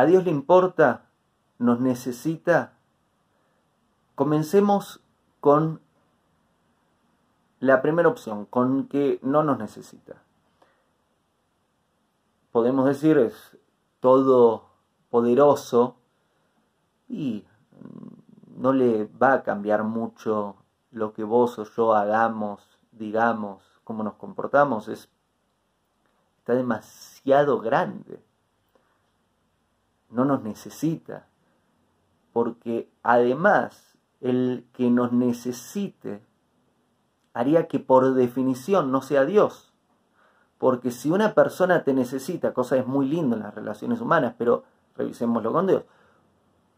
¿A Dios le importa? ¿Nos necesita? Comencemos con la primera opción, con que no nos necesita. Podemos decir es todo poderoso y no le va a cambiar mucho lo que vos o yo hagamos, digamos, cómo nos comportamos, es, está demasiado grande. No nos necesita, porque además el que nos necesite haría que por definición no sea Dios. Porque si una persona te necesita, cosa es muy lindo en las relaciones humanas, pero revisémoslo con Dios.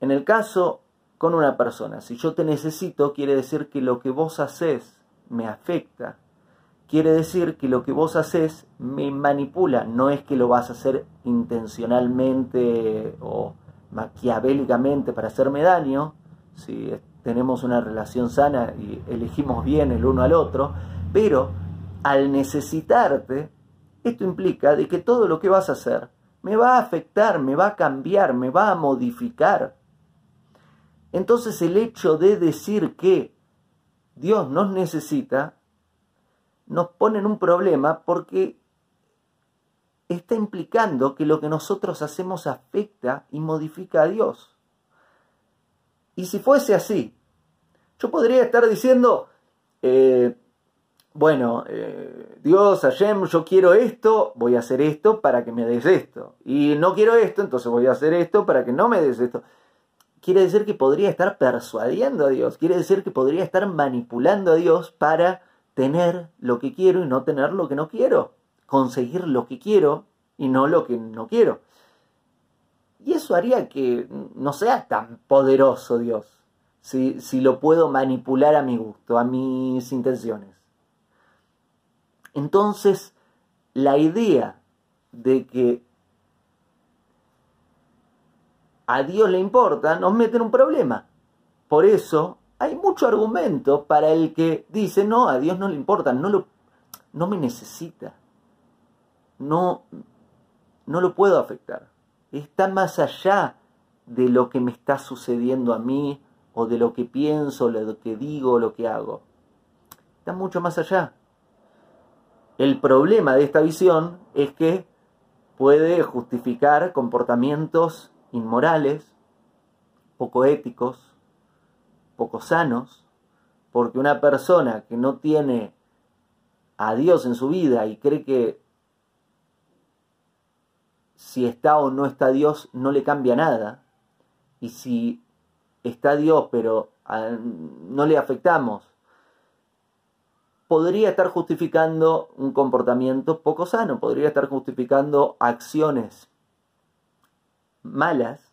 En el caso con una persona, si yo te necesito, quiere decir que lo que vos haces me afecta. Quiere decir que lo que vos haces me manipula. No es que lo vas a hacer intencionalmente o maquiavélicamente para hacerme daño. Si tenemos una relación sana y elegimos bien el uno al otro, pero al necesitarte, esto implica de que todo lo que vas a hacer me va a afectar, me va a cambiar, me va a modificar. Entonces el hecho de decir que Dios nos necesita nos pone en un problema porque está implicando que lo que nosotros hacemos afecta y modifica a Dios. Y si fuese así, yo podría estar diciendo, eh, bueno, eh, Dios, Hashem, yo quiero esto, voy a hacer esto para que me des esto. Y no quiero esto, entonces voy a hacer esto para que no me des esto. Quiere decir que podría estar persuadiendo a Dios, quiere decir que podría estar manipulando a Dios para tener lo que quiero y no tener lo que no quiero, conseguir lo que quiero y no lo que no quiero. Y eso haría que no sea tan poderoso Dios, si, si lo puedo manipular a mi gusto, a mis intenciones. Entonces, la idea de que a Dios le importa nos mete en un problema. Por eso mucho argumento para el que dice, no, a Dios no le importa, no, lo, no me necesita, no, no lo puedo afectar está más allá de lo que me está sucediendo a mí o de lo que pienso, lo que digo, lo que hago. Está mucho más allá. El problema de esta visión es que puede justificar comportamientos inmorales, poco éticos, poco sanos, porque una persona que no tiene a Dios en su vida y cree que si está o no está Dios no le cambia nada. Y si está Dios pero ah, no le afectamos, podría estar justificando un comportamiento poco sano, podría estar justificando acciones malas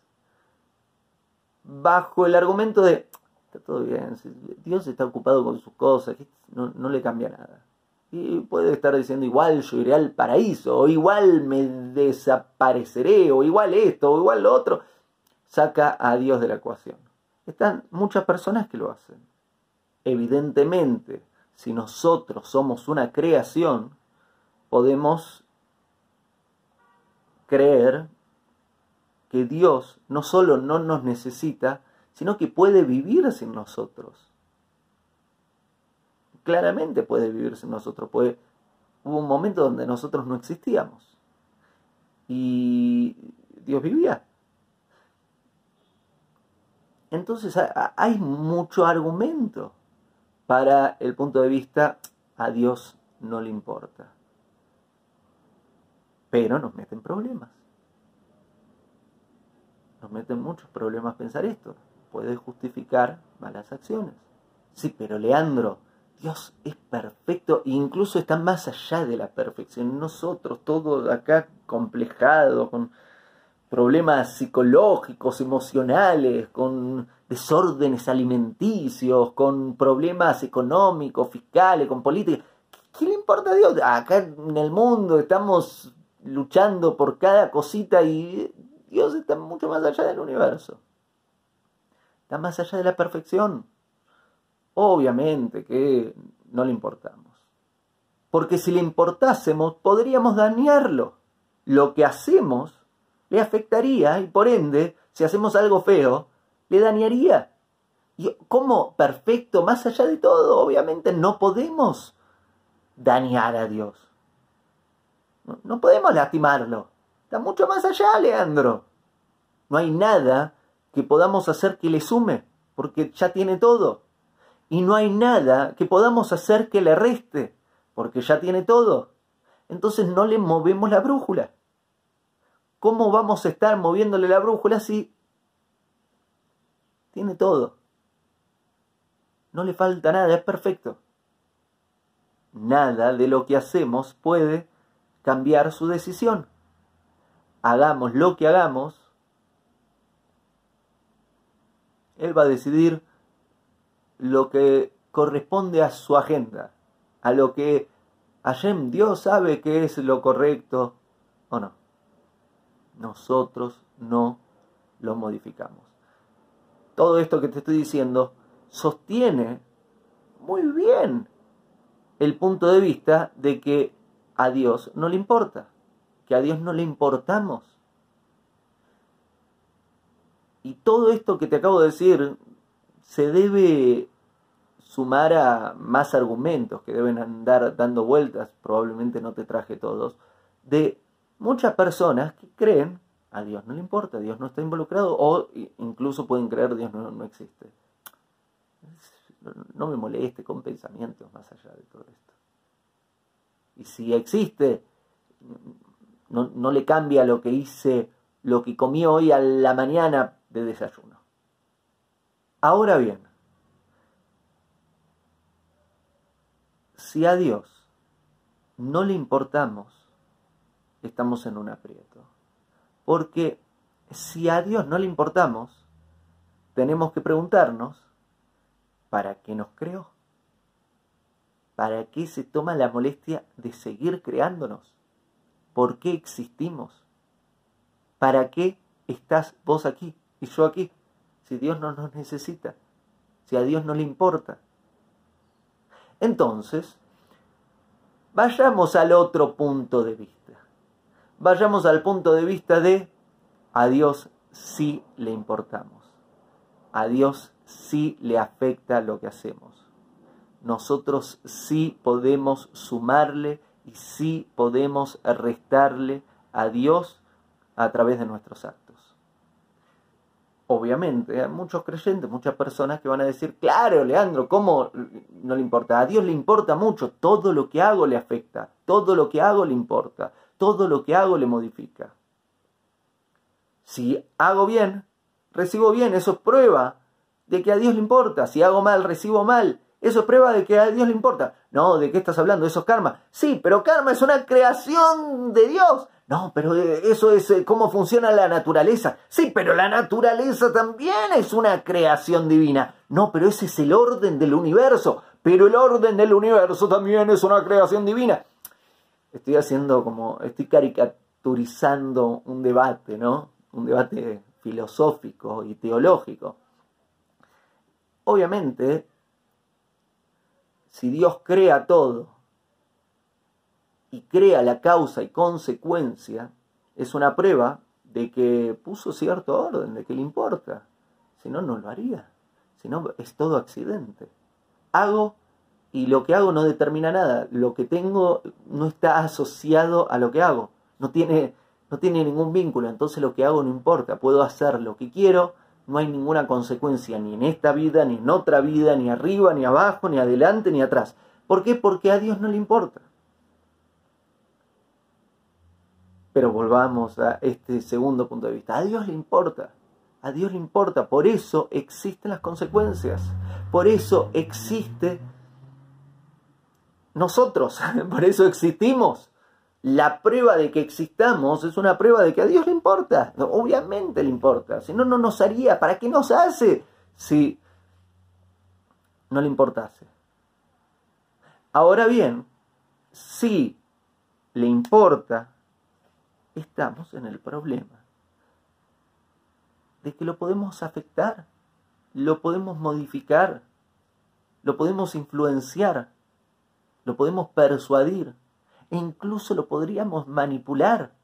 bajo el argumento de, está todo bien, Dios está ocupado con sus cosas, no, no le cambia nada. Y puede estar diciendo igual yo iré al paraíso, o igual me desapareceré, o igual esto, o igual lo otro. Saca a Dios de la ecuación. Están muchas personas que lo hacen. Evidentemente, si nosotros somos una creación, podemos creer que Dios no solo no nos necesita, sino que puede vivir sin nosotros claramente puede vivirse en nosotros. Puede, hubo un momento donde nosotros no existíamos. Y Dios vivía. Entonces hay mucho argumento para el punto de vista a Dios no le importa. Pero nos meten problemas. Nos meten muchos problemas pensar esto. Puede justificar malas acciones. Sí, pero Leandro, Dios es perfecto e incluso está más allá de la perfección. Nosotros, todos acá complejados, con problemas psicológicos, emocionales, con desórdenes alimenticios, con problemas económicos, fiscales, con política. ¿Qué le importa a Dios? Acá en el mundo estamos luchando por cada cosita y Dios está mucho más allá del universo. Está más allá de la perfección. Obviamente que no le importamos. Porque si le importásemos, podríamos dañarlo. Lo que hacemos le afectaría y por ende, si hacemos algo feo, le dañaría. Y como perfecto, más allá de todo, obviamente no podemos dañar a Dios. No, podemos lastimarlo. Está mucho más allá, Leandro. No hay nada que podamos hacer que le sume, porque ya tiene todo. Y no hay nada que podamos hacer que le reste, porque ya tiene todo. Entonces no le movemos la brújula. ¿Cómo vamos a estar moviéndole la brújula si tiene todo? No le falta nada, es perfecto. Nada de lo que hacemos puede cambiar su decisión. Hagamos lo que hagamos, Él va a decidir lo que corresponde a su agenda, a lo que Hashem, Dios sabe que es lo correcto o no. Nosotros no lo modificamos. Todo esto que te estoy diciendo sostiene muy bien el punto de vista de que a Dios no le importa, que a Dios no le importamos. Y todo esto que te acabo de decir se debe sumar a más argumentos que deben andar dando vueltas, probablemente no te traje todos, de muchas personas que creen a Dios no le importa, Dios no está involucrado, o incluso pueden creer Dios no, no existe. No me moleste con pensamientos más allá de todo esto. Y si existe, no, no le cambia lo que hice, lo que comí hoy a la mañana de desayuno. Ahora bien, si a Dios no le importamos, estamos en un aprieto. Porque si a Dios no le importamos, tenemos que preguntarnos, ¿para qué nos creó? ¿Para qué se toma la molestia de seguir creándonos? ¿Por qué existimos? ¿Para qué estás vos aquí y yo aquí? Si Dios no nos necesita, si a Dios no le importa. Entonces, vayamos al otro punto de vista. Vayamos al punto de vista de a Dios sí le importamos. A Dios sí le afecta lo que hacemos. Nosotros sí podemos sumarle y sí podemos restarle a Dios a través de nuestros actos obviamente, hay muchos creyentes, muchas personas que van a decir, claro, Leandro, ¿cómo no le importa? A Dios le importa mucho, todo lo que hago le afecta, todo lo que hago le importa, todo lo que hago le modifica. Si hago bien, recibo bien, eso es prueba de que a Dios le importa. Si hago mal, recibo mal. Eso es prueba de que a Dios le importa. No, ¿de qué estás hablando? Eso es karma. Sí, pero karma es una creación de Dios. No, pero eh, eso es eh, cómo funciona la naturaleza. Sí, pero la naturaleza también es una creación divina. No, pero ese es el orden del universo. Pero el orden del universo también es una creación divina. Estoy haciendo como, estoy caricaturizando un debate, ¿no? Un debate filosófico y teológico. Obviamente, si Dios crea todo y crea la causa y consecuencia, es una prueba de que puso cierto orden, de que le importa. Si no, no lo haría. Si no, es todo accidente. Hago y lo que hago no determina nada. Lo que tengo no está asociado a lo que hago. No tiene, no tiene ningún vínculo. Entonces lo que hago no importa. Puedo hacer lo que quiero. No hay ninguna consecuencia ni en esta vida, ni en otra vida, ni arriba, ni abajo, ni adelante, ni atrás. ¿Por qué? Porque a Dios no le importa. Pero volvamos a este segundo punto de vista. A Dios le importa. A Dios le importa. Por eso existen las consecuencias. Por eso existe nosotros. Por eso existimos. La prueba de que existamos es una prueba de que a Dios le importa. Obviamente le importa. Si no, no nos haría. ¿Para qué nos hace si no le importase? Ahora bien, si le importa, estamos en el problema de que lo podemos afectar, lo podemos modificar, lo podemos influenciar, lo podemos persuadir e incluso lo podríamos manipular.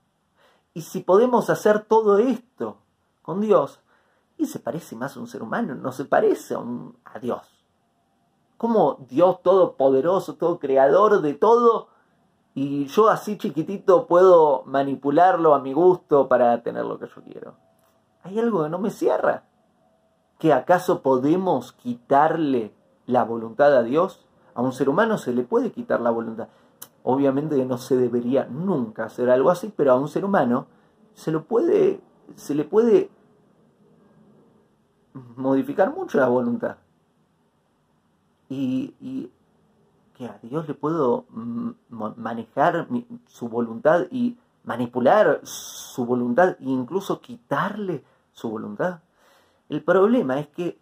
Y si podemos hacer todo esto con Dios, y se parece más a un ser humano, no se parece a, Dios. Como Dios todopoderoso, todo creador de todo, y yo así chiquitito puedo manipularlo a mi gusto para tener lo que yo quiero. Hay algo que no me cierra. ¿Que acaso podemos quitarle la voluntad a Dios? A un ser humano se le puede quitar la voluntad. Obviamente no se debería nunca hacer algo así, pero a un ser humano se lo puede, se le puede modificar mucho la voluntad. Y, y que a Dios le puedo manejar su voluntad y manipular su voluntad e incluso quitarle su voluntad. El problema es que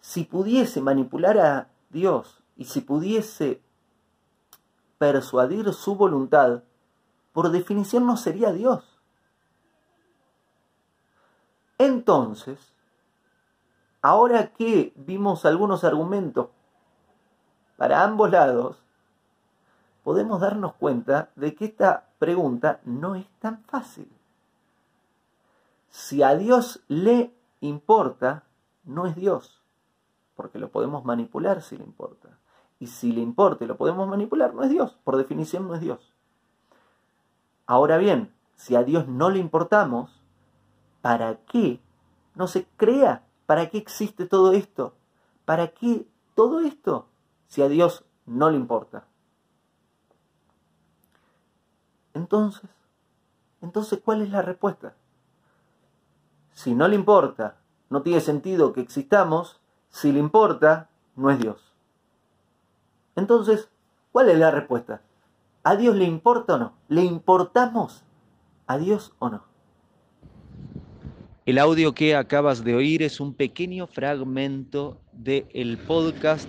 si pudiese manipular a Dios y si pudiese persuadir su voluntad, por definición no sería Dios. Entonces, ahora que vimos algunos argumentos para ambos lados, podemos darnos cuenta de que esta pregunta no es tan fácil. Si a Dios le importa, no es Dios, porque lo podemos manipular si le importa. Y si le importa y lo podemos manipular, no es Dios, por definición no es Dios. Ahora bien, si a Dios no le importamos, ¿para qué no se crea? ¿Para qué existe todo esto? ¿Para qué todo esto si a Dios no le importa? Entonces, entonces, ¿cuál es la respuesta? Si no le importa, no tiene sentido que existamos. Si le importa, no es Dios. Entonces, ¿cuál es la respuesta? ¿A Dios le importa o no? ¿Le importamos a Dios o no? El audio que acabas de oír es un pequeño fragmento del podcast